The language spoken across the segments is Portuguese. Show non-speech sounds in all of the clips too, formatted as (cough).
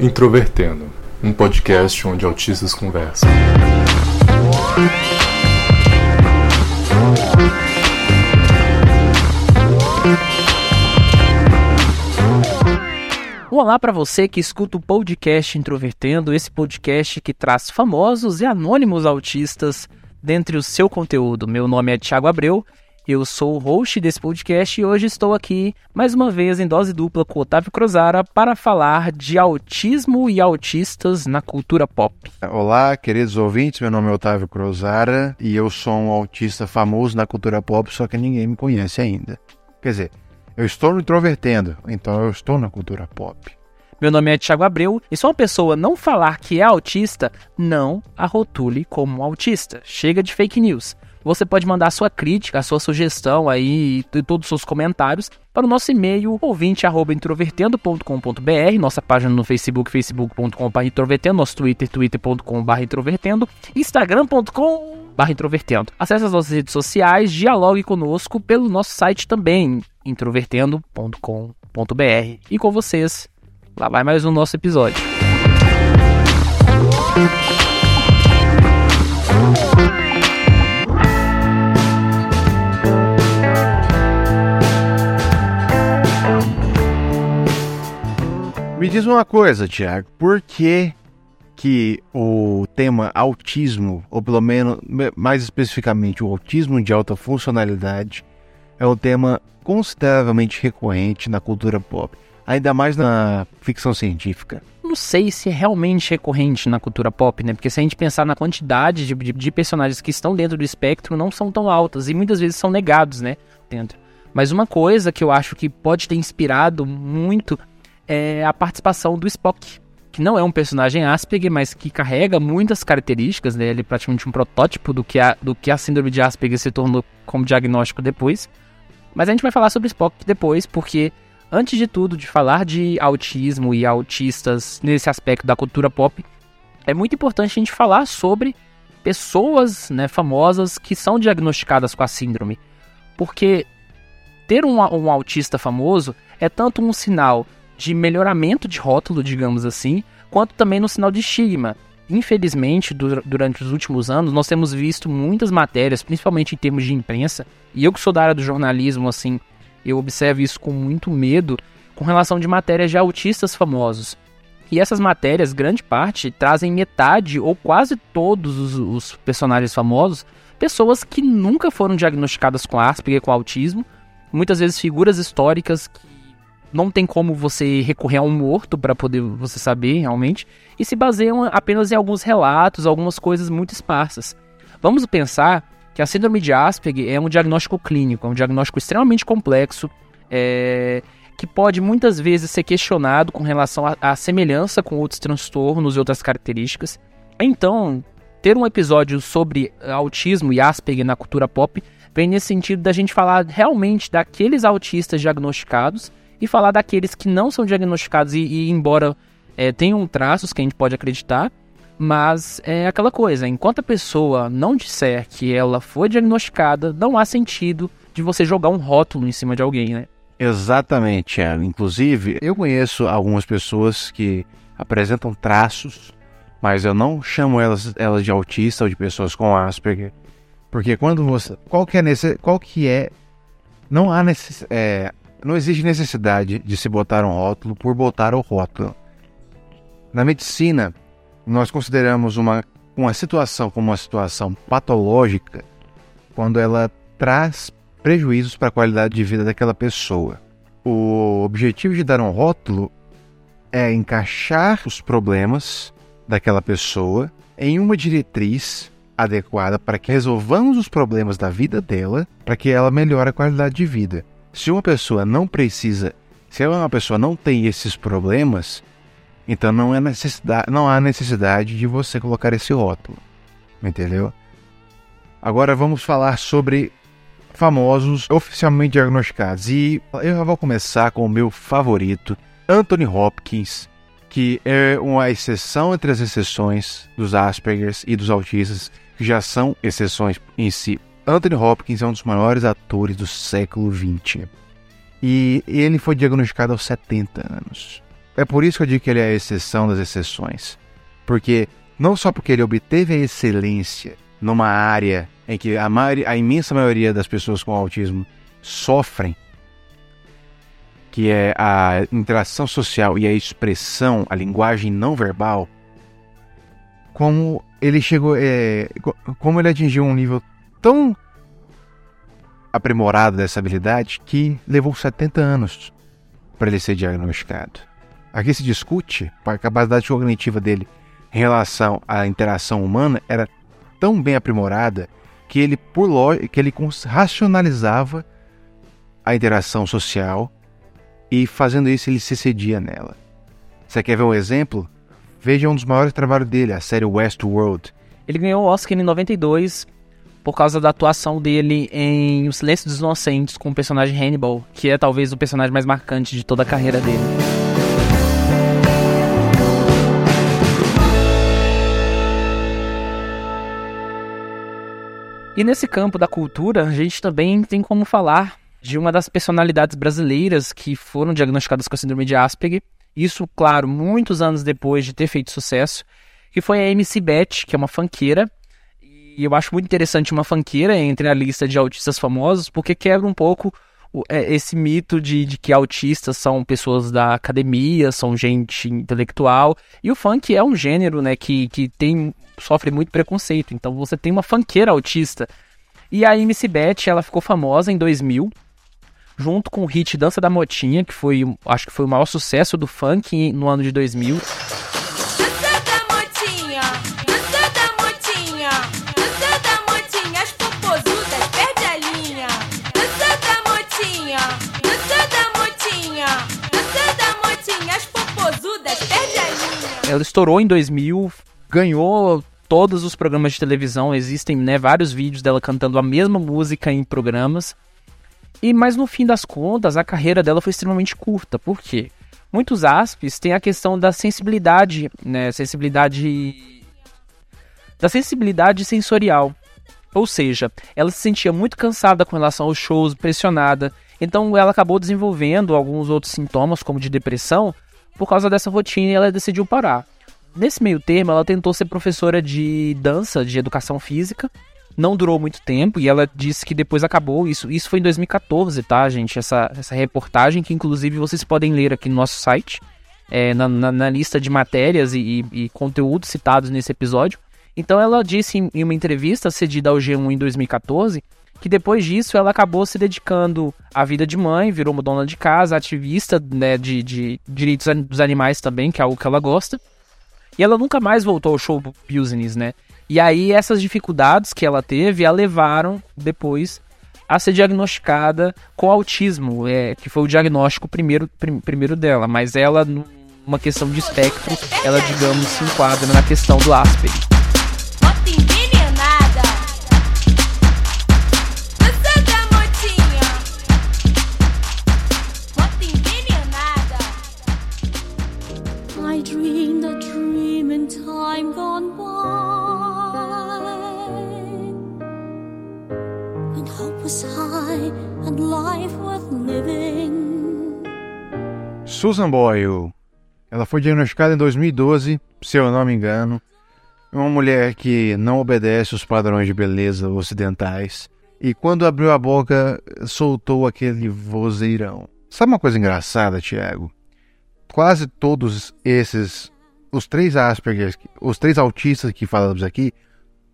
Introvertendo, um podcast onde autistas conversam. Olá para você que escuta o podcast Introvertendo, esse podcast que traz famosos e anônimos autistas dentre o seu conteúdo. Meu nome é Thiago Abreu eu sou o host desse podcast e hoje estou aqui mais uma vez em dose dupla com Otávio Cruzara para falar de autismo e autistas na cultura pop. Olá, queridos ouvintes, meu nome é Otávio Cruzara e eu sou um autista famoso na cultura pop, só que ninguém me conhece ainda. Quer dizer, eu estou no introvertendo, então eu estou na cultura pop. Meu nome é Thiago Abreu e se uma pessoa não falar que é autista, não a rotule como autista. Chega de fake news você pode mandar sua crítica, sua sugestão aí e todos os seus comentários para o nosso e-mail ouvinte@introvertendo.com.br, nossa página no Facebook, facebook.com/introvertendo, nosso Twitter, twitter.com/introvertendo, instagram.com/introvertendo. Acesse as nossas redes sociais, dialogue conosco pelo nosso site também, introvertendo.com.br. E com vocês, lá vai mais um nosso episódio. Me diz uma coisa, Tiago, por que que o tema autismo, ou pelo menos mais especificamente o autismo de alta funcionalidade, é um tema consideravelmente recorrente na cultura pop, ainda mais na ficção científica? Não sei se é realmente recorrente na cultura pop, né? Porque se a gente pensar na quantidade de, de, de personagens que estão dentro do espectro, não são tão altas e muitas vezes são negados, né? Dentro. Mas uma coisa que eu acho que pode ter inspirado muito é a participação do Spock, que não é um personagem Asperger, mas que carrega muitas características, né? ele é praticamente um protótipo do que, a, do que a síndrome de Asperger se tornou como diagnóstico depois. Mas a gente vai falar sobre Spock depois, porque antes de tudo, de falar de autismo e autistas nesse aspecto da cultura pop, é muito importante a gente falar sobre pessoas né, famosas que são diagnosticadas com a síndrome. Porque ter um, um autista famoso é tanto um sinal de melhoramento de rótulo, digamos assim, quanto também no sinal de estigma. Infelizmente, durante os últimos anos, nós temos visto muitas matérias, principalmente em termos de imprensa, e eu que sou da área do jornalismo, assim, eu observo isso com muito medo, com relação de matérias de autistas famosos. E essas matérias, grande parte, trazem metade ou quase todos os, os personagens famosos, pessoas que nunca foram diagnosticadas com Asperger, com autismo, muitas vezes figuras históricas que não tem como você recorrer a um morto para poder você saber realmente, e se baseiam apenas em alguns relatos, algumas coisas muito esparsas. Vamos pensar que a síndrome de Asperger é um diagnóstico clínico, é um diagnóstico extremamente complexo, é, que pode muitas vezes ser questionado com relação à semelhança com outros transtornos e outras características. Então, ter um episódio sobre autismo e Asperger na cultura pop vem nesse sentido da gente falar realmente daqueles autistas diagnosticados e falar daqueles que não são diagnosticados e, e embora é, tenham traços que a gente pode acreditar, mas é aquela coisa, enquanto a pessoa não disser que ela foi diagnosticada, não há sentido de você jogar um rótulo em cima de alguém, né? Exatamente, Thiago. Inclusive, eu conheço algumas pessoas que apresentam traços, mas eu não chamo elas, elas de autista ou de pessoas com Asperger, porque quando você, qual que é nesse, qual que é, não há necess, é, não existe necessidade de se botar um rótulo por botar o rótulo. Na medicina, nós consideramos uma, uma situação como uma situação patológica quando ela traz prejuízos para a qualidade de vida daquela pessoa. O objetivo de dar um rótulo é encaixar os problemas daquela pessoa em uma diretriz adequada para que resolvamos os problemas da vida dela, para que ela melhore a qualidade de vida. Se uma pessoa não precisa, se uma pessoa não tem esses problemas, então não, é necessidade, não há necessidade de você colocar esse rótulo. Entendeu? Agora vamos falar sobre famosos oficialmente diagnosticados. E eu já vou começar com o meu favorito, Anthony Hopkins, que é uma exceção entre as exceções dos Aspergers e dos autistas, que já são exceções em si. Anthony Hopkins é um dos maiores atores do século XX. E ele foi diagnosticado aos 70 anos. é por isso que eu digo que ele é a exceção das exceções. Porque não só porque ele obteve a excelência numa área em que a, maioria, a imensa maioria das pessoas com autismo sofrem, que é a interação social e a expressão, a linguagem não verbal, como ele chegou, é, como ele atingiu um nível tão aprimorado dessa habilidade que levou 70 anos para ele ser diagnosticado. Aqui se discute a capacidade cognitiva dele em relação à interação humana era tão bem aprimorada que ele por que ele racionalizava a interação social e fazendo isso ele se cedia nela. Você quer ver um exemplo? Veja um dos maiores trabalhos dele, a série Westworld. Ele ganhou o Oscar em 92 por causa da atuação dele em O Silêncio dos Inocentes com o personagem Hannibal, que é talvez o personagem mais marcante de toda a carreira dele. E nesse campo da cultura, a gente também tem como falar de uma das personalidades brasileiras que foram diagnosticadas com a síndrome de Asperger. Isso, claro, muitos anos depois de ter feito sucesso, que foi a MC Beth, que é uma fanqueira. E eu acho muito interessante uma fanqueira entre a lista de autistas famosos, porque quebra um pouco é, esse mito de, de, que autistas são pessoas da academia, são gente intelectual. E o funk é um gênero, né, que, que tem sofre muito preconceito. Então você tem uma fanqueira autista. E a MC Beth, ela ficou famosa em 2000, junto com o hit Dança da Motinha, que foi, acho que foi o maior sucesso do funk no ano de 2000. Ela estourou em 2000, ganhou todos os programas de televisão, existem né, vários vídeos dela cantando a mesma música em programas. E mas no fim das contas, a carreira dela foi extremamente curta. Por quê? Muitos aspes têm a questão da sensibilidade, né, sensibilidade da sensibilidade sensorial. Ou seja, ela se sentia muito cansada com relação aos shows, pressionada. Então ela acabou desenvolvendo alguns outros sintomas, como de depressão, por causa dessa rotina ela decidiu parar. Nesse meio termo, ela tentou ser professora de dança, de educação física. Não durou muito tempo e ela disse que depois acabou. Isso, isso foi em 2014, tá, gente? Essa, essa reportagem que, inclusive, vocês podem ler aqui no nosso site, é, na, na, na, lista de matérias e, e, e, conteúdos citados nesse episódio. Então, ela disse em, em uma entrevista cedida ao G1 em 2014 que depois disso ela acabou se dedicando à vida de mãe, virou uma dona de casa, ativista né, de, de direitos dos animais também, que é algo que ela gosta. E ela nunca mais voltou ao show business, né? E aí essas dificuldades que ela teve a levaram depois a ser diagnosticada com autismo, é, que foi o diagnóstico primeiro, prim, primeiro dela. Mas ela, numa questão de espectro, ela, digamos, se enquadra na questão do Asperger. Susan Boyle. Ela foi diagnosticada em 2012, se eu não me engano. Uma mulher que não obedece os padrões de beleza ocidentais. E quando abriu a boca, soltou aquele vozeirão. Sabe uma coisa engraçada, Tiago? Quase todos esses, os três Asperger, os três autistas que falamos aqui,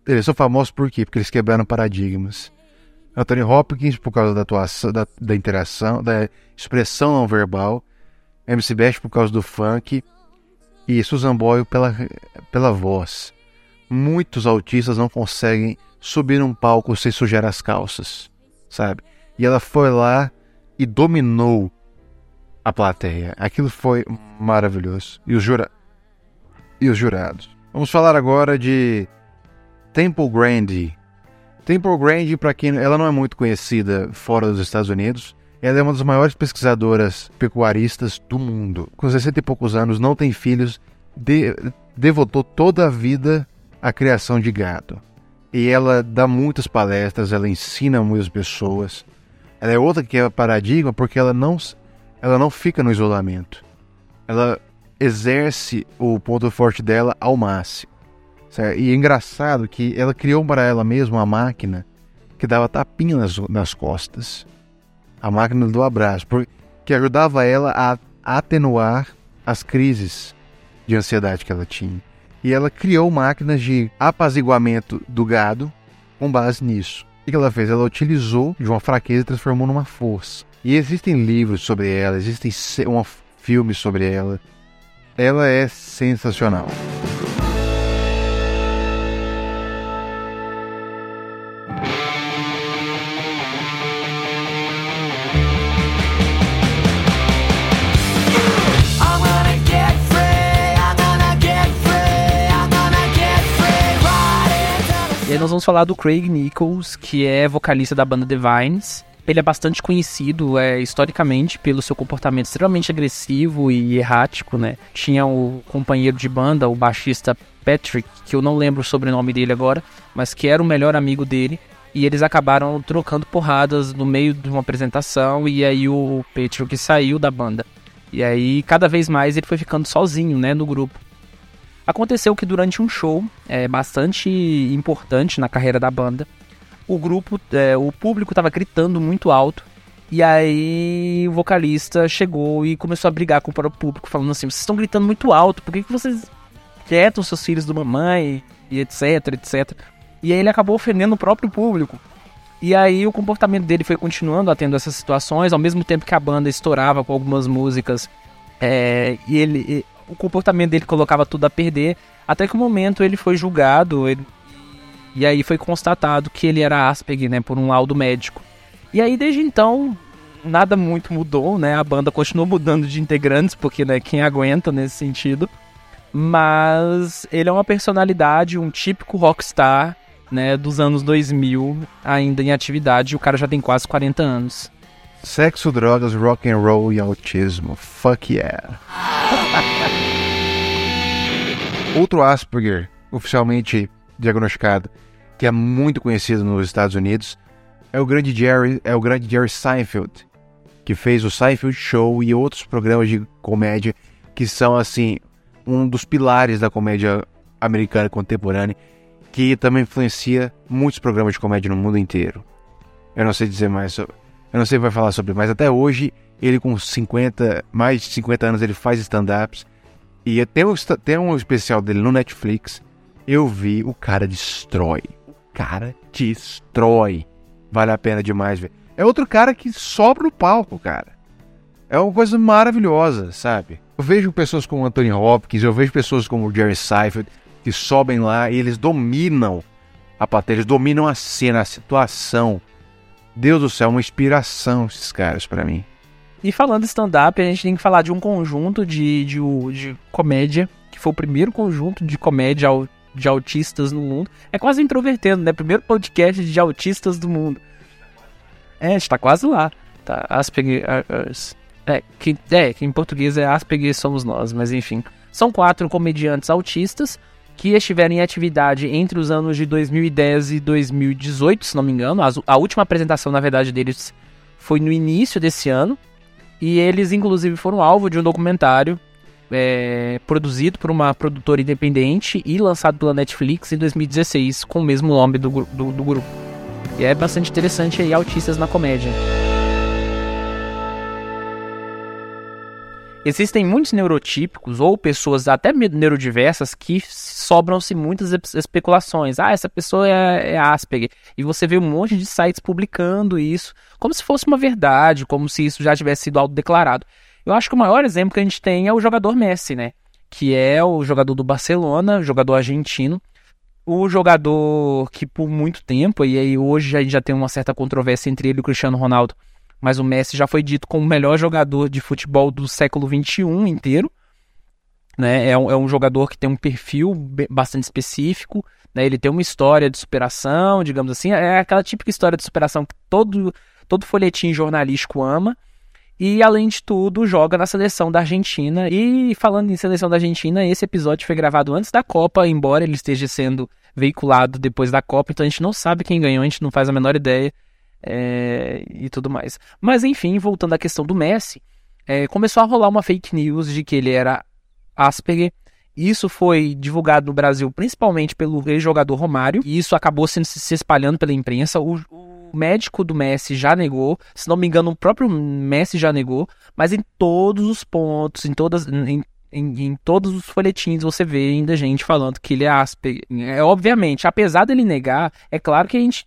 eles são famosos por quê? Porque eles quebraram paradigmas. Anthony Hopkins, por causa da atuação, da, da interação, da expressão não verbal. MC Best por causa do funk e Susan Boyle pela, pela voz. Muitos autistas não conseguem subir num palco sem sujar as calças, sabe? E ela foi lá e dominou a plateia. Aquilo foi maravilhoso. E os, jura... e os jurados. Vamos falar agora de Temple Grande. Temple Grande, para quem ela não é muito conhecida fora dos Estados Unidos, ela é uma das maiores pesquisadoras pecuaristas do mundo. Com 60 e poucos anos, não tem filhos, de, devotou toda a vida à criação de gado. E ela dá muitas palestras, ela ensina muitas pessoas. Ela é outra que é paradigma porque ela não, ela não fica no isolamento. Ela exerce o ponto forte dela ao máximo. Certo? E é engraçado que ela criou para ela mesma uma máquina que dava tapinha nas, nas costas. A máquina do abraço, que ajudava ela a atenuar as crises de ansiedade que ela tinha. E ela criou máquinas de apaziguamento do gado com base nisso. O que ela fez? Ela utilizou de uma fraqueza e transformou numa força. E existem livros sobre ela, existem um filmes sobre ela. Ela é sensacional. Aí nós vamos falar do Craig Nichols, que é vocalista da banda Divines. Ele é bastante conhecido é, historicamente pelo seu comportamento extremamente agressivo e errático, né? Tinha o companheiro de banda, o baixista Patrick, que eu não lembro o sobrenome dele agora, mas que era o melhor amigo dele. E eles acabaram trocando porradas no meio de uma apresentação, e aí o Patrick saiu da banda. E aí, cada vez mais, ele foi ficando sozinho, né, no grupo. Aconteceu que durante um show é, bastante importante na carreira da banda, o grupo, é, o público estava gritando muito alto. E aí o vocalista chegou e começou a brigar com o próprio público, falando assim: vocês estão gritando muito alto, por que, que vocês quietam seus filhos do mamãe? E etc, etc. E aí ele acabou ofendendo o próprio público. E aí o comportamento dele foi continuando atendo essas situações, ao mesmo tempo que a banda estourava com algumas músicas. É, e ele, o comportamento dele colocava tudo a perder, até que o momento ele foi julgado ele, e aí foi constatado que ele era Asperger, né, por um laudo médico. E aí desde então nada muito mudou, né? A banda continuou (laughs) mudando de integrantes, porque né, quem aguenta nesse sentido. Mas ele é uma personalidade, um típico rockstar, né, dos anos 2000, ainda em atividade, o cara já tem quase 40 anos. Sexo, drogas, rock and roll e autismo. Fuck yeah. (laughs) Outro Asperger, oficialmente diagnosticado, que é muito conhecido nos Estados Unidos, é o grande Jerry, é o grande Jerry Seinfeld, que fez o Seinfeld Show e outros programas de comédia que são assim um dos pilares da comédia americana contemporânea, que também influencia muitos programas de comédia no mundo inteiro. Eu não sei dizer mais sobre, eu não sei se vai falar sobre, mas até hoje ele com 50, mais de 50 anos ele faz stand-ups e tem um, tem um especial dele no Netflix. Eu vi, o cara destrói. O cara destrói. Vale a pena demais ver. É outro cara que sobra no palco, cara. É uma coisa maravilhosa, sabe? Eu vejo pessoas como Anthony Hopkins, eu vejo pessoas como o Jerry Seinfeld que sobem lá e eles dominam a plateia, eles dominam a cena, a situação. Deus do céu, uma inspiração esses caras para mim. E falando stand-up, a gente tem que falar de um conjunto de, de, de comédia, que foi o primeiro conjunto de comédia de autistas no mundo. É quase introvertendo, né? Primeiro podcast de autistas do mundo. É, a gente tá quase lá. Tá. É que, é, que em português é Asperger somos nós, mas enfim. São quatro comediantes autistas que estiveram em atividade entre os anos de 2010 e 2018, se não me engano. A, última apresentação, na verdade, deles foi no início desse ano. E eles, inclusive, foram alvo de um documentário é, produzido por uma produtora independente e lançado pela Netflix em 2016, com o mesmo nome do, do, do grupo. E é bastante interessante aí, autistas na comédia. Existem muitos neurotípicos ou pessoas até neurodiversas que sobram-se muitas especulações. Ah, essa pessoa é, é Asperger. E você vê um monte de sites publicando isso como se fosse uma verdade, como se isso já tivesse sido autodeclarado. Eu acho que o maior exemplo que a gente tem é o jogador Messi, né? Que é o jogador do Barcelona, jogador argentino. O jogador que por muito tempo, e aí hoje a gente já tem uma certa controvérsia entre ele e o Cristiano Ronaldo, mas o Messi já foi dito como o melhor jogador de futebol do século XXI inteiro. Né? É, um, é um jogador que tem um perfil bastante específico, né? ele tem uma história de superação, digamos assim, é aquela típica história de superação que todo, todo folhetim jornalístico ama. E, além de tudo, joga na seleção da Argentina. E, falando em seleção da Argentina, esse episódio foi gravado antes da Copa, embora ele esteja sendo veiculado depois da Copa, então a gente não sabe quem ganhou, a gente não faz a menor ideia é, e tudo mais. Mas enfim, voltando à questão do Messi, é, começou a rolar uma fake news de que ele era Asperger. Isso foi divulgado no Brasil principalmente pelo ex-jogador Romário, e isso acabou sendo, se espalhando pela imprensa. O, o, médico do Messi já negou, se não me engano, o próprio Messi já negou, mas em todos os pontos, em todas. Em, em, em, todos os folhetins você vê ainda gente falando que ele é Asperger. É, obviamente, apesar dele negar, é claro que a gente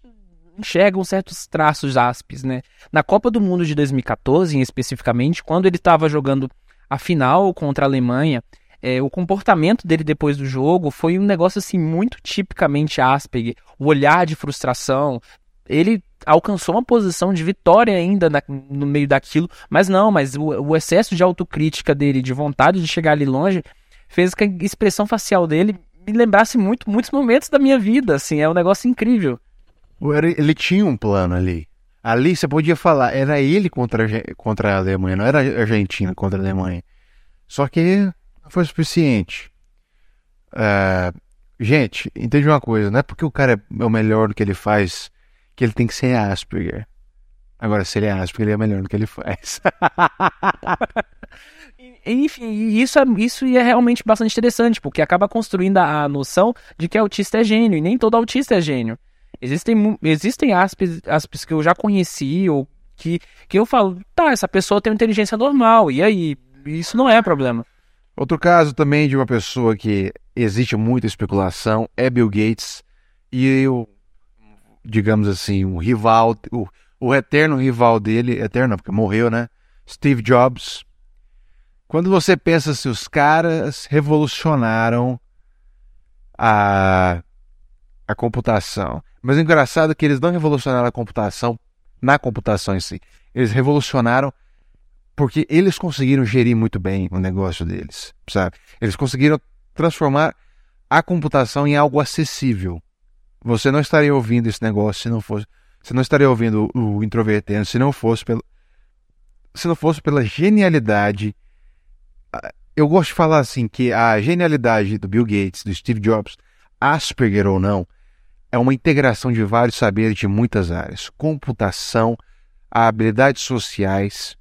enxerga uns certos traços Aspes, né? Na Copa do Mundo de 2014, especificamente, quando ele estava jogando a final contra a Alemanha, é, o comportamento dele depois do jogo foi um negócio assim muito tipicamente Asperger, o olhar de frustração. Ele alcançou uma posição de vitória ainda na, no meio daquilo, mas não, mas o, o, excesso de autocrítica dele, de vontade de chegar ali longe, fez que a expressão facial dele me lembrasse muito muitos momentos da minha vida, assim, é um negócio incrível. Ele tinha um plano ali. Ali você podia falar, era ele contra, contra a Alemanha, não era a Argentina contra a Alemanha. Só que foi suficiente. Uh, gente, entende uma coisa, não é porque o cara é o melhor no que ele faz que ele tem que ser Asperger. Agora, se ele é Asperger, ele é melhor no que ele faz. (laughs) Enfim, isso é, isso é realmente bastante interessante, porque acaba construindo a, a noção de que autista é gênio, e nem todo autista é gênio. Existem, existem aspes, aspes que eu já conheci, ou que, que eu falo, tá, essa pessoa tem uma inteligência normal, e aí? Isso não é problema. Outro caso também de uma pessoa que existe muita especulação é Bill Gates e o, digamos assim, um rival, o, o eterno rival dele, eterno porque morreu, né? Steve Jobs. Quando você pensa se os caras revolucionaram a, a computação. Mas o engraçado é que eles não revolucionaram a computação na computação em si. Eles revolucionaram porque eles conseguiram gerir muito bem o negócio deles, sabe? Eles conseguiram transformar a computação em algo acessível. Você não estaria ouvindo esse negócio se não fosse, você não estaria ouvindo o introvertendo se não fosse pelo se não fosse pela genialidade. Eu gosto de falar assim que a genialidade do Bill Gates, do Steve Jobs, Asperger ou não, é uma integração de vários saberes de muitas áreas: computação, habilidades sociais,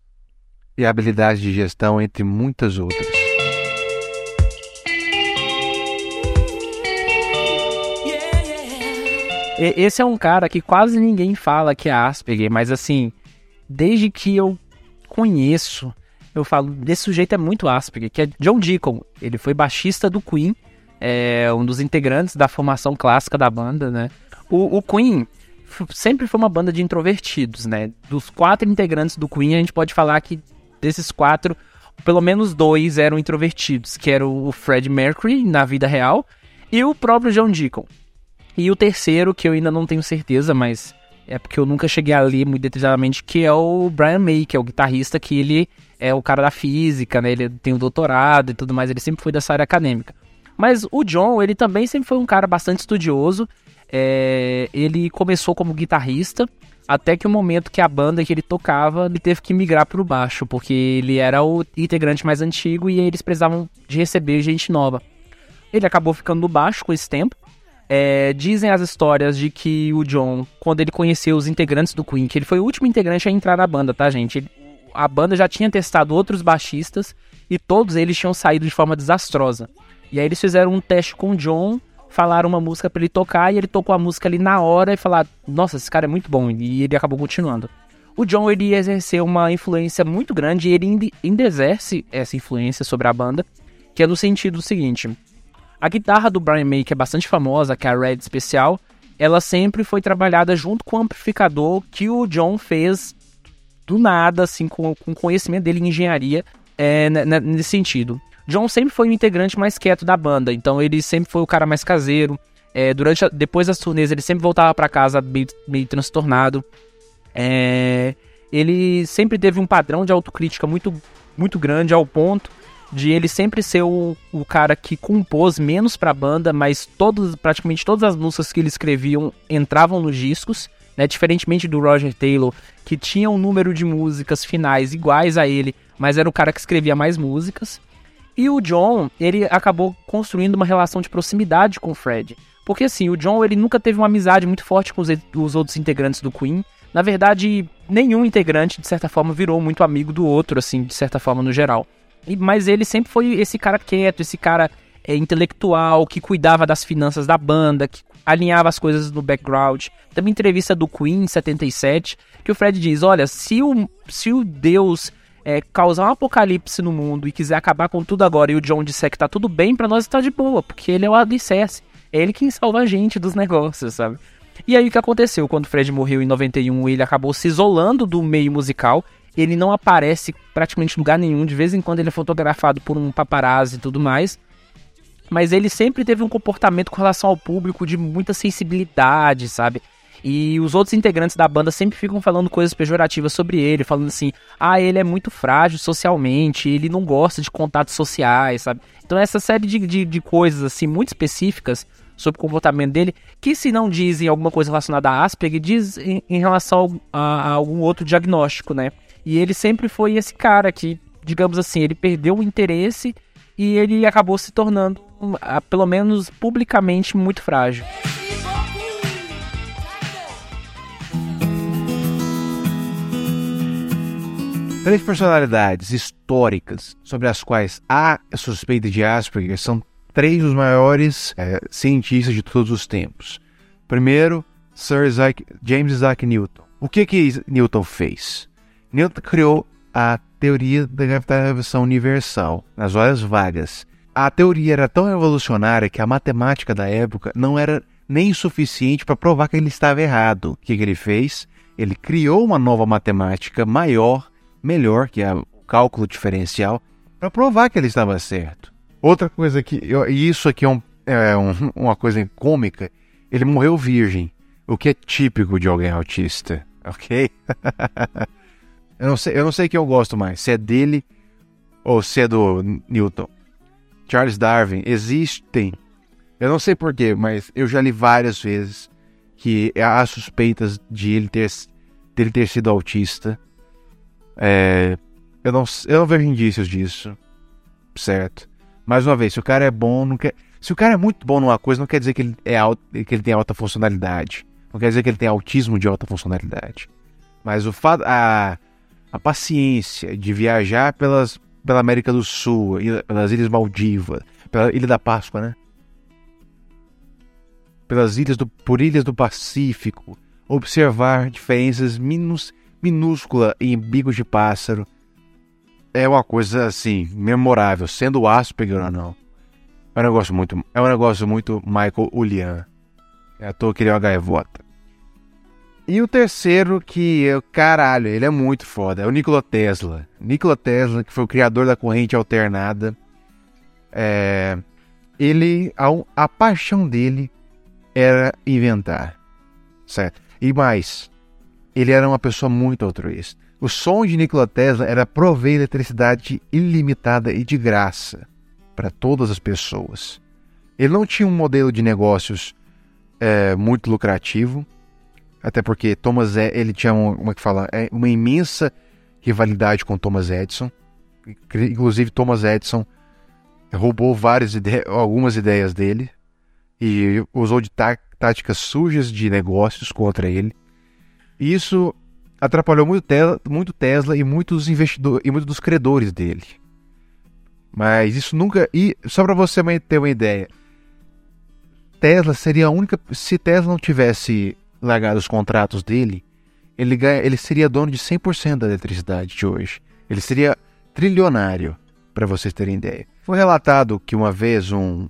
e habilidade de gestão, entre muitas outras. Esse é um cara que quase ninguém fala que é Asperger, mas assim, desde que eu conheço, eu falo, desse sujeito é muito Asperger, que é John Deacon. Ele foi baixista do Queen, é um dos integrantes da formação clássica da banda, né? O, o Queen sempre foi uma banda de introvertidos, né? Dos quatro integrantes do Queen, a gente pode falar que desses quatro, pelo menos dois eram introvertidos, que era o Fred Mercury na vida real e o próprio John Deacon. E o terceiro, que eu ainda não tenho certeza, mas é porque eu nunca cheguei a ler muito detalhadamente, que é o Brian May, que é o guitarrista que ele é o cara da física, né? Ele tem o doutorado e tudo mais, ele sempre foi dessa área acadêmica. Mas o John, ele também sempre foi um cara bastante estudioso. É, ele começou como guitarrista, até que o momento que a banda que ele tocava, ele teve que migrar para o baixo, porque ele era o integrante mais antigo e eles precisavam de receber gente nova. Ele acabou ficando no baixo com esse tempo. É, dizem as histórias de que o John, quando ele conheceu os integrantes do Queen, que ele foi o último integrante a entrar na banda, tá, gente? Ele, a banda já tinha testado outros baixistas e todos eles tinham saído de forma desastrosa. E aí eles fizeram um teste com o John falaram uma música para ele tocar e ele tocou a música ali na hora e falar: "Nossa, esse cara é muito bom". E ele acabou continuando. O John ele exerceu uma influência muito grande e ele ainda exerce essa influência sobre a banda, que é no sentido seguinte: a guitarra do Brian May, que é bastante famosa, que é a Red Especial, ela sempre foi trabalhada junto com o amplificador que o John fez do nada, assim, com, com conhecimento dele em engenharia, é, nesse sentido. John sempre foi o integrante mais quieto da banda, então ele sempre foi o cara mais caseiro. É, durante a, depois das turnês ele sempre voltava para casa meio, meio transtornado. É, ele sempre teve um padrão de autocrítica muito, muito grande ao ponto de ele sempre ser o, o cara que compôs menos para a banda, mas todos, praticamente todas as músicas que ele escreviam entravam nos discos, né? Diferentemente do Roger Taylor, que tinha um número de músicas finais iguais a ele, mas era o cara que escrevia mais músicas. E o John, ele acabou construindo uma relação de proximidade com o Fred. Porque assim, o John ele nunca teve uma amizade muito forte com os, os outros integrantes do Queen. Na verdade, nenhum integrante, de certa forma, virou muito amigo do outro, assim, de certa forma, no geral. E, mas ele sempre foi esse cara quieto, esse cara é, intelectual, que cuidava das finanças da banda, que alinhava as coisas no background. Uma entrevista do Queen em 77 que o Fred diz: Olha, se o, se o Deus é, causar um apocalipse no mundo e quiser acabar com tudo agora e o John disser que tá tudo bem, para nós tá de boa, porque ele é o alicerce. É ele quem salva a gente dos negócios, sabe? E aí o que aconteceu? Quando Fred morreu em 91, ele acabou se isolando do meio musical. Ele não aparece praticamente em lugar nenhum. De vez em quando ele é fotografado por um paparazzi e tudo mais mas ele sempre teve um comportamento com relação ao público de muita sensibilidade, sabe? E os outros integrantes da banda sempre ficam falando coisas pejorativas sobre ele, falando assim: ah, ele é muito frágil socialmente, ele não gosta de contatos sociais, sabe? Então, essa série de, de, de coisas, assim, muito específicas sobre o comportamento dele, que se não dizem alguma coisa relacionada a Asperger, diz em, em relação a, a, algum outro diagnóstico, né? E ele sempre foi esse cara que, digamos assim, ele perdeu o interesse e ele acabou se tornando pelo menos publicamente, muito frágil. Três personalidades históricas sobre as quais há suspeita de Asperger são três dos maiores é, cientistas de todos os tempos. Primeiro, Sir Isaac, James Isaac Newton. O que que Newton fez? Newton criou a teoria da gravitação universal nas horas vagas, a teoria era tão revolucionária que a matemática da época não era nem suficiente para provar que ele estava errado. O que, que ele fez? Ele criou uma nova matemática maior, melhor que o cálculo diferencial, para provar que ele estava certo. Outra coisa que. E isso aqui é, um, é um, (laughs) uma coisa cômica. Ele morreu virgem, o que é típico de alguém autista, (laughs) ok? eu, não sei, eu não sei quem eu gosto mais, se é dele ou se é do Newton. Charles Darwin existem. Eu não sei porquê, mas eu já li várias vezes que há suspeitas de ele ter, de ele ter sido autista. É, eu, não, eu não vejo indícios disso. Certo. Mais uma vez, se o cara é bom, não quer. Se o cara é muito bom numa coisa, não quer dizer que ele, é alto, que ele tem alta funcionalidade. Não quer dizer que ele tem autismo de alta funcionalidade. Mas o fato. A, a paciência de viajar pelas, pela América do Sul, pelas Ilhas Maldivas, pela Ilha da Páscoa, né? Pelas ilhas do, por ilhas do Pacífico, observar diferenças minus, minúsculas em bicos de pássaro é uma coisa assim memorável, sendo Asperger ou não. É um negócio muito, é um negócio muito Michael Ulian. É à toa que ele é uma gaivota. E o terceiro que, caralho, ele é muito foda, é o Nikola Tesla. Nikola Tesla, que foi o criador da corrente alternada. É, ele, a, a paixão dele era inventar, certo? E mais, ele era uma pessoa muito altruísta. O sonho de Nikola Tesla era prover eletricidade ilimitada e de graça para todas as pessoas. Ele não tinha um modelo de negócios é, muito lucrativo, até porque Thomas ele tinha um, como é que fala, é uma imensa rivalidade com Thomas Edison. Inclusive Thomas Edison roubou várias ide algumas ideias dele e usou de tá táticas sujas de negócios contra ele. E isso atrapalhou muito, Tesla, muito Tesla e muitos investidores e muitos dos credores dele. Mas isso nunca e só para você ter uma ideia, Tesla seria a única se Tesla não tivesse largar os contratos dele, ele, ganha, ele seria dono de 100% da eletricidade de hoje. Ele seria trilionário, para vocês terem ideia. Foi relatado que uma vez um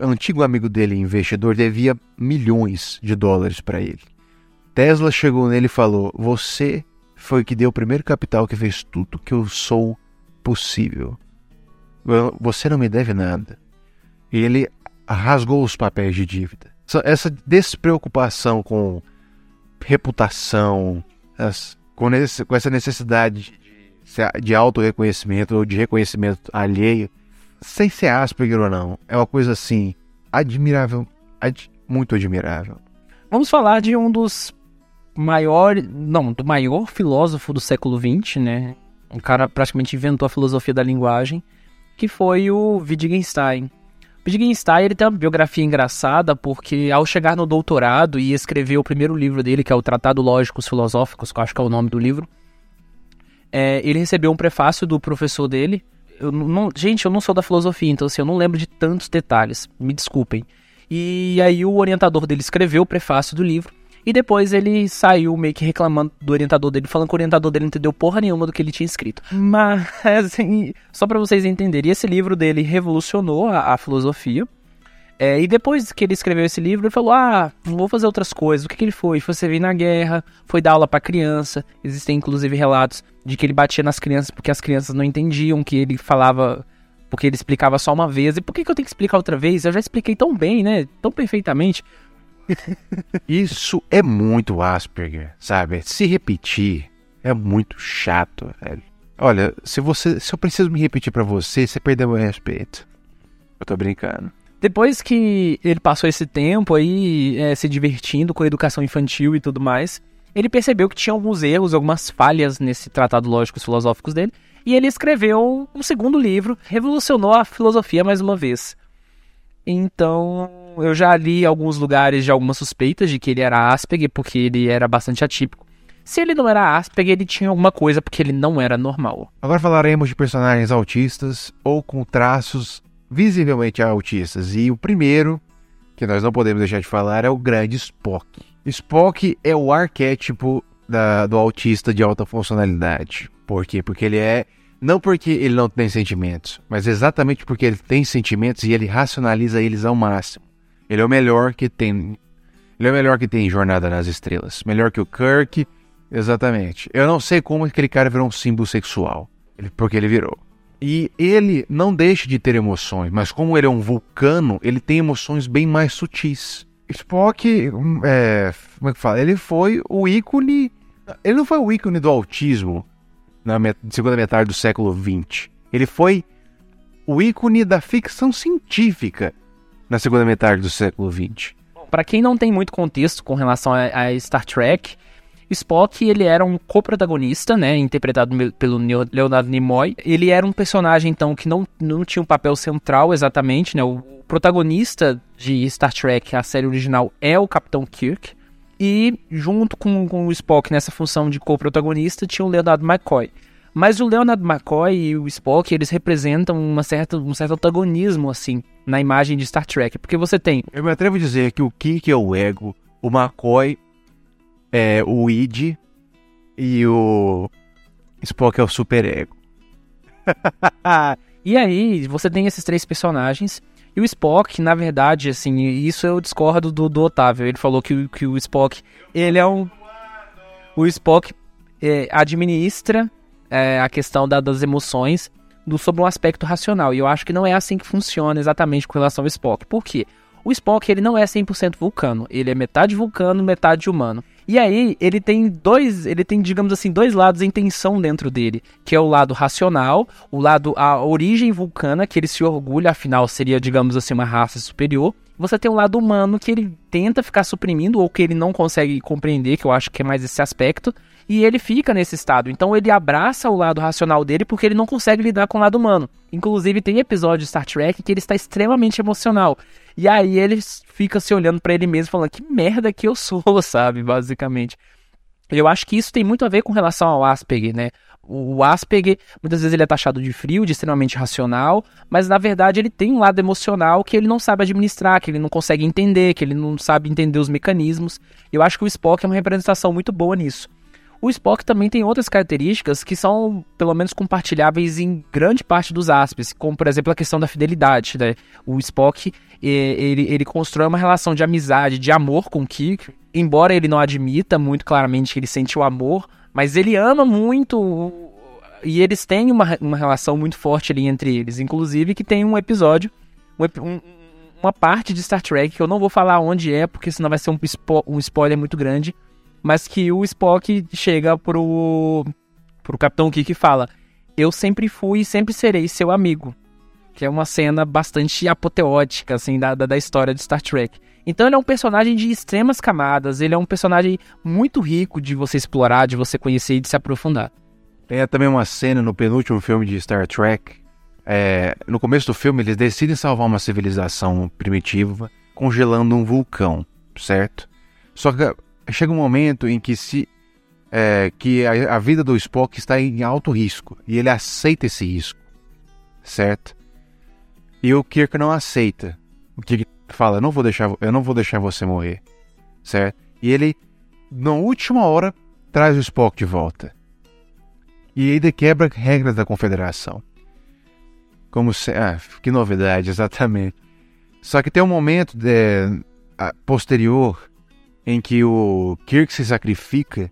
antigo amigo dele, investidor, devia milhões de dólares para ele. Tesla chegou nele e falou: Você foi que deu o primeiro capital que fez tudo que eu sou possível. Você não me deve nada. E ele rasgou os papéis de dívida essa despreocupação com reputação, com, essa necessidade de, auto-reconhecimento ou de reconhecimento alheio, sem ser Asperger ou não, é uma coisa assim, admirável, ad, muito admirável. Vamos falar de um dos maiores, não, do maior filósofo do século XX, né? Um cara praticamente inventou a filosofia da linguagem, que foi o Wittgenstein. Wittgenstein ele tem uma biografia engraçada porque ao chegar no doutorado e escrever o primeiro livro dele, que é o Tratado Lógicos Filosóficos, que eu acho que é o nome do livro, é, ele recebeu um prefácio do professor dele, eu não, gente, eu não sou da filosofia, então assim, eu não lembro de tantos detalhes, me desculpem. E aí o orientador dele escreveu o prefácio do livro, e depois ele saiu meio que reclamando do orientador dele, falando que o orientador dele não entendeu porra nenhuma do que ele tinha escrito. Mas, (laughs) assim, só para vocês entenderem, esse livro dele revolucionou a, a filosofia. É, e depois que ele escreveu esse livro, ele falou: Ah, vou fazer outras coisas. O que, que ele foi? Foi servir na guerra, foi dar aula para criança. Existem inclusive relatos de que ele batia nas crianças porque as crianças não entendiam que ele falava, porque ele explicava só uma vez. E por que, que eu tenho que explicar outra vez? Eu já expliquei tão bem, né? Tão perfeitamente. Isso é muito Asperger, sabe? Se repetir é muito chato, velho. Olha, se você, se eu preciso me repetir para você, você perdeu o respeito. Eu tô brincando. Depois que ele passou esse tempo aí é, se divertindo com a educação infantil e tudo mais, ele percebeu que tinha alguns erros, algumas falhas nesse tratado lógicos filosóficos dele, e ele escreveu um segundo livro, revolucionou a filosofia mais uma vez. Então, eu já li alguns lugares de algumas suspeitas de que ele era Asperger, porque ele era bastante atípico. Se ele não era Asperger, ele tinha alguma coisa porque ele não era normal. Agora falaremos de personagens autistas ou com traços visivelmente autistas. E o primeiro, que nós não podemos deixar de falar, é o grande Spock. Spock é o arquétipo da, do autista de alta funcionalidade. Por quê? Porque ele é não porque ele não tem sentimentos, mas exatamente porque ele tem sentimentos e ele racionaliza eles ao máximo. Ele é o melhor que tem. Ele é o melhor que tem Jornada nas Estrelas. Melhor que o Kirk. Exatamente. Eu não sei como aquele cara virou um símbolo sexual. Porque ele virou. E ele não deixa de ter emoções, mas como ele é um vulcano, ele tem emoções bem mais sutis. Spock, hum, é, como é que fala? Ele foi o ícone. Ele não foi o ícone do autismo na segunda metade do século XX. Ele foi o ícone da ficção científica na segunda metade do século XX. Para quem não tem muito contexto com relação a, a Star Trek, Spock ele era um co-protagonista, né, interpretado pelo Leonardo Nimoy. Ele era um personagem então que não, não tinha um papel central exatamente, né? O protagonista de Star Trek, a série original, é o Capitão Kirk. E junto com, com o Spock nessa função de co-protagonista tinha o Leonardo McCoy. Mas o Leonard McCoy e o Spock, eles representam uma certa, um certo antagonismo, assim, na imagem de Star Trek. Porque você tem... Eu me atrevo a dizer que o Kirk é o ego, o McCoy é o id e o Spock é o superego. (laughs) e aí, você tem esses três personagens e o Spock, na verdade, assim, isso eu discordo do, do Otávio. Ele falou que, que o Spock, ele é um. O Spock é, administra é, a questão da, das emoções do, sobre um aspecto racional. E eu acho que não é assim que funciona exatamente com relação ao Spock. Por quê? O Spock ele não é 100% vulcano. Ele é metade vulcano, metade humano. E aí, ele tem dois, ele tem, digamos assim, dois lados em tensão dentro dele, que é o lado racional, o lado a origem vulcana, que ele se orgulha, afinal seria, digamos assim, uma raça superior. Você tem um lado humano que ele tenta ficar suprimindo ou que ele não consegue compreender, que eu acho que é mais esse aspecto, e ele fica nesse estado. Então ele abraça o lado racional dele porque ele não consegue lidar com o lado humano. Inclusive tem episódio de Star Trek que ele está extremamente emocional. E aí ele fica se olhando para ele mesmo falando que merda que eu sou, (laughs) sabe, basicamente. Eu acho que isso tem muito a ver com relação ao Asperger, né? O Asperger, muitas vezes ele é taxado de frio, de extremamente racional, mas na verdade ele tem um lado emocional que ele não sabe administrar, que ele não consegue entender, que ele não sabe entender os mecanismos. Eu acho que o Spock é uma representação muito boa nisso. O Spock também tem outras características que são, pelo menos, compartilháveis em grande parte dos Aspes, como, por exemplo, a questão da fidelidade. Né? O Spock, ele, ele constrói uma relação de amizade, de amor com o Kirk, embora ele não admita muito claramente que ele sente o amor, mas ele ama muito e eles têm uma, uma relação muito forte ali entre eles. Inclusive que tem um episódio, um, uma parte de Star Trek, que eu não vou falar onde é, porque senão vai ser um, um spoiler muito grande, mas que o Spock chega pro, pro Capitão Kirk e fala: Eu sempre fui e sempre serei seu amigo. Que é uma cena bastante apoteótica, assim, da, da, história de Star Trek. Então ele é um personagem de extremas camadas, ele é um personagem muito rico de você explorar, de você conhecer e de se aprofundar. Tem também uma cena no penúltimo filme de Star Trek. É, no começo do filme, eles decidem salvar uma civilização primitiva congelando um vulcão, certo? Só que chega um momento em que se é, que a, a, vida do Spock está em alto risco e ele aceita esse risco. certo? E o Kirk não aceita. O Kirk fala: "Eu não vou deixar, eu não vou deixar você morrer", certo? E ele, na última hora, traz o Spock de volta. E ainda quebra regras da Confederação. Como se, ah, que novidade, (laughs) exatamente. Só que tem um momento de, posterior em que o Kirk se sacrifica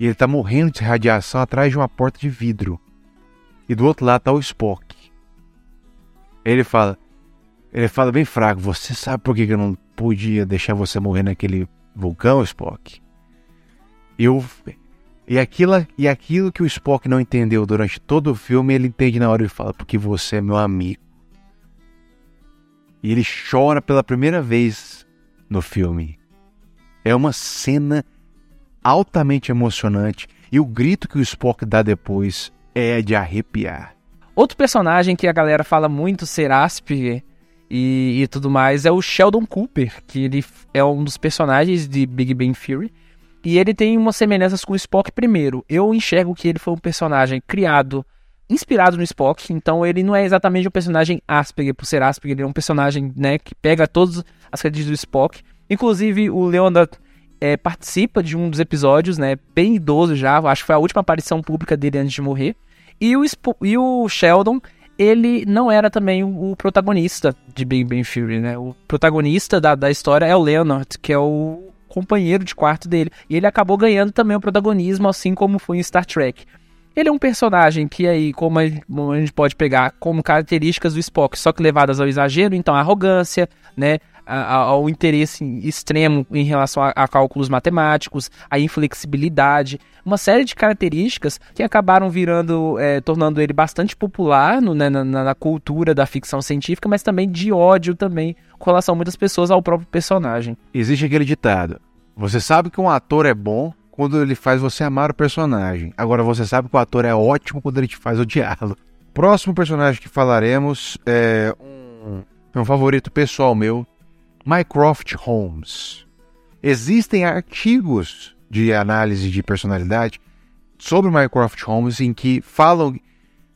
e ele tá morrendo de radiação atrás de uma porta de vidro. E do outro lado tá o Spock. Ele fala, ele fala bem fraco, você sabe por que eu não podia deixar você morrer naquele vulcão, Spock? Eu e aquilo, e aquilo que o Spock não entendeu durante todo o filme, ele entende na hora e fala, porque você é meu amigo. E ele chora pela primeira vez no filme. É uma cena altamente emocionante e o grito que o Spock dá depois é de arrepiar. Outro personagem que a galera fala muito ser Asperger e, e, tudo mais é o Sheldon Cooper, que ele é um dos personagens de Big Bang Theory. E ele tem umas semelhanças com o Spock primeiro. Eu enxergo que ele foi um personagem criado, inspirado no Spock, então ele não é exatamente um personagem Asperger por ser Asperger, ele é um personagem né, que pega todas as créditos do Spock. Inclusive, o Leonard é, participa de um dos episódios, né? Bem idoso já, acho que foi a última aparição pública dele antes de morrer. E o, e o Sheldon, ele não era também o, protagonista de Big Bang Theory, né? O protagonista da, da história é o Leonard, que é o companheiro de quarto dele. E ele acabou ganhando também o protagonismo, assim como foi em Star Trek. Ele é um personagem que aí, como a gente pode pegar como características do Spock, só que levadas ao exagero, então arrogância, né? Ao interesse extremo em relação a, a, cálculos matemáticos, a inflexibilidade, uma série de características que acabaram virando, é, tornando ele bastante popular no, né, na, na, cultura da ficção científica, mas também de ódio também com relação a muitas pessoas ao próprio personagem. Existe aquele ditado: você sabe que um ator é bom quando ele faz você amar o personagem. Agora você sabe que o ator é ótimo quando ele te faz odiá-lo. Próximo personagem que falaremos é um, é um favorito pessoal meu, Mycroft Holmes. Existem artigos de análise de personalidade sobre Mycroft Holmes em que falam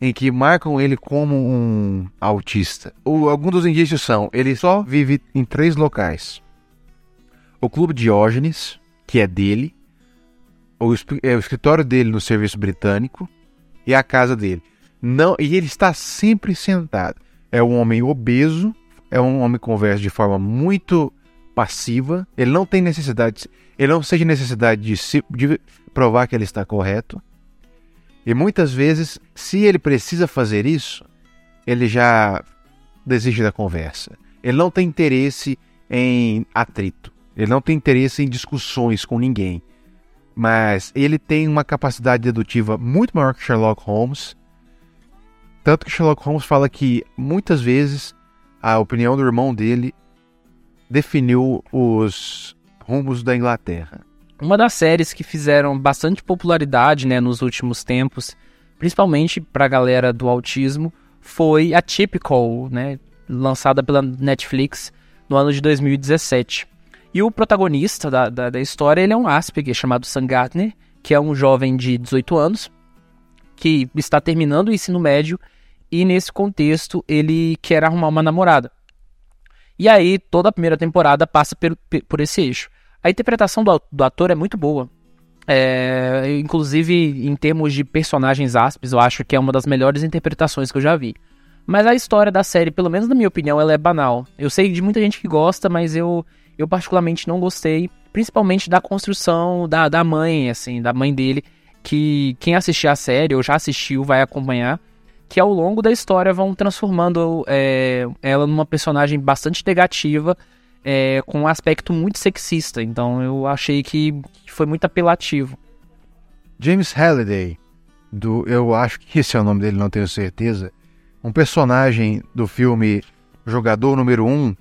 em que marcam ele como um autista. O, alguns dos indícios são: ele só vive em três locais: o Clube Diógenes, que é dele, o, é o escritório dele no serviço britânico e a casa dele. Não, e ele está sempre sentado. É um homem obeso é um homem que conversa de forma muito passiva. Ele não tem necessidade, ele não sente necessidade de, se, de provar que ele está correto. E muitas vezes, se ele precisa fazer isso, ele já desiste da conversa. Ele não tem interesse em atrito. Ele não tem interesse em discussões com ninguém. Mas ele tem uma capacidade dedutiva muito maior que Sherlock Holmes. Tanto que Sherlock Holmes fala que muitas vezes a opinião do irmão dele definiu os rumos da Inglaterra. Uma das séries que fizeram bastante popularidade né, nos últimos tempos, principalmente para a galera do autismo, foi a Typical, né, lançada pela Netflix no ano de 2017. E o protagonista da, da, da história ele é um Asperger chamado Sam Gardner, que é um jovem de 18 anos, que está terminando o ensino médio e nesse contexto ele quer arrumar uma namorada. E aí toda a primeira temporada passa por, por esse eixo. A interpretação do, do ator é muito boa. É, inclusive em termos de personagens áspis, eu acho que é uma das melhores interpretações que eu já vi. Mas a história da série, pelo menos na minha opinião, ela é banal. Eu sei de muita gente que gosta, mas eu, eu particularmente não gostei, principalmente da construção da, da mãe, assim, da mãe dele, que quem assistir a série ou já assistiu vai acompanhar que ao longo da história vão transformando é, ela numa personagem bastante negativa, é, com um aspecto muito sexista. Então eu achei que foi muito apelativo. James Halliday, do, eu acho que esse é o nome dele, não tenho certeza, um personagem do filme Jogador Número 1, um,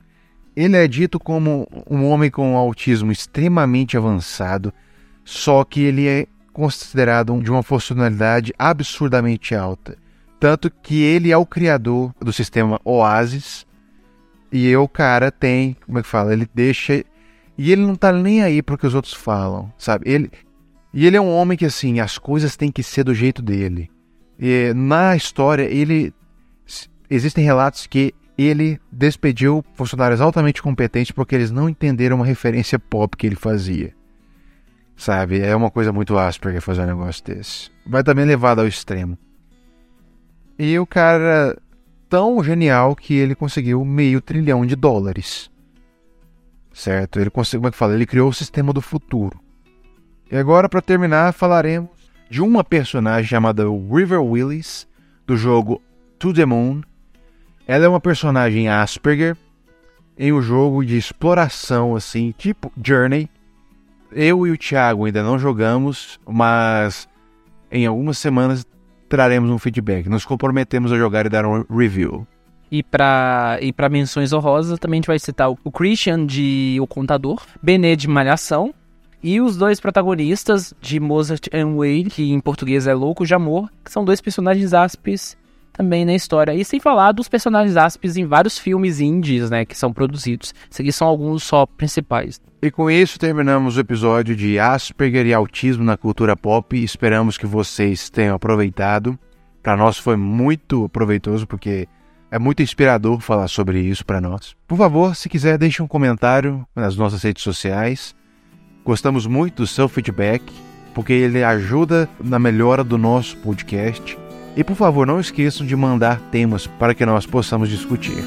ele é dito como um homem com autismo extremamente avançado, só que ele é considerado de uma funcionalidade absurdamente alta. Tanto que ele é o criador do sistema Oasis. E o cara tem, como é que fala? Ele deixa. E ele não tá nem aí pro que os outros falam, sabe? Ele, e ele é um homem que, assim, as coisas têm que ser do jeito dele. E na história, ele. existem relatos que ele despediu funcionários altamente competentes porque eles não entenderam uma referência pop que ele fazia. Sabe? É uma coisa muito áspera fazer um negócio desse. Vai também levado ao extremo. E o cara tão genial que ele conseguiu meio trilhão de dólares. Certo? Ele conseguiu, como é que fala? Ele criou o sistema do futuro. E agora, para terminar, falaremos de uma personagem chamada River Willis, do jogo To The Moon. Ela é uma personagem Asperger em um jogo de exploração, assim, tipo Journey. Eu e o Thiago ainda não jogamos, mas em algumas semanas traremos um feedback. Nos comprometemos a jogar e dar um review. E para e pra menções honrosas, também a gente vai citar o Christian de O Contador, Benê de Malhação, e os dois protagonistas de Mozart and Wade, que em português é Louco de Amor, que são dois personagens áspes também na história. E sem falar dos personagens áspes em vários filmes indies, né, que são produzidos. Esses aqui são alguns só principais. E com isso terminamos o episódio de Asperger e Autismo na Cultura Pop. Esperamos que vocês tenham aproveitado. Para nós foi muito proveitoso porque é muito inspirador falar sobre isso para nós. Por favor, se quiser, deixe um comentário nas nossas redes sociais. Gostamos muito do seu feedback, porque ele ajuda na melhora do nosso podcast. E por favor, não esqueçam de mandar temas para que nós possamos discutir.